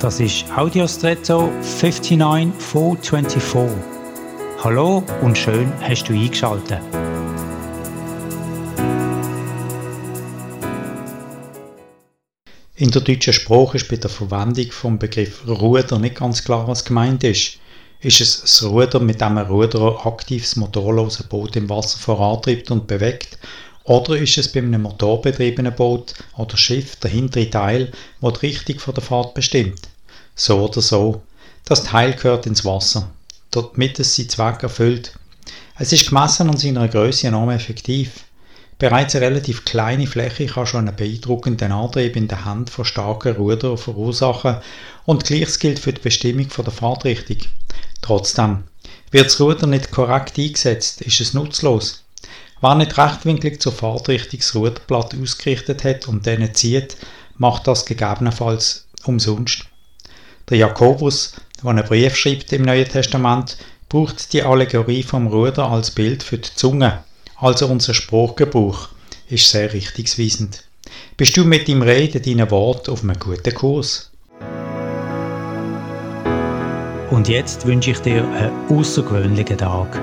Das ist Audiostretto 59424. Hallo und schön hast du eingeschaltet. In der deutschen Sprache ist bei der Verwendung vom Begriff Ruder nicht ganz klar, was gemeint ist. Ist es das Ruder, mit dem ein Ruderer aktives motorloses Boot im Wasser vorantreibt und bewegt? Oder ist es bei einem motorbetriebenen Boot oder Schiff der hintere Teil, der die Richtung der Fahrt bestimmt? So oder so. Das Teil gehört ins Wasser, damit es seinen Zweck erfüllt. Es ist gemessen an seiner Größe enorm effektiv. Bereits eine relativ kleine Fläche kann schon einen beeindruckenden Antrieb in der Hand von starken Rudern verursachen und gleiches gilt für die Bestimmung der Fahrtrichtung. Trotzdem, wird das Ruder nicht korrekt eingesetzt, ist es nutzlos. Wer nicht rechtwinklig zur Fahrtrichtung das Ruderblatt ausgerichtet hat und dann zieht, macht das gegebenenfalls umsonst. Der Jakobus, der einen Brief schreibt im Neuen Testament, braucht die Allegorie vom Ruder als Bild für die Zunge. Also unser Spruchgebrauch ist sehr richtungsweisend. Bist du mit dem Reden deinen Wort auf einem guten Kurs? Und jetzt wünsche ich dir einen außergewöhnlichen Tag.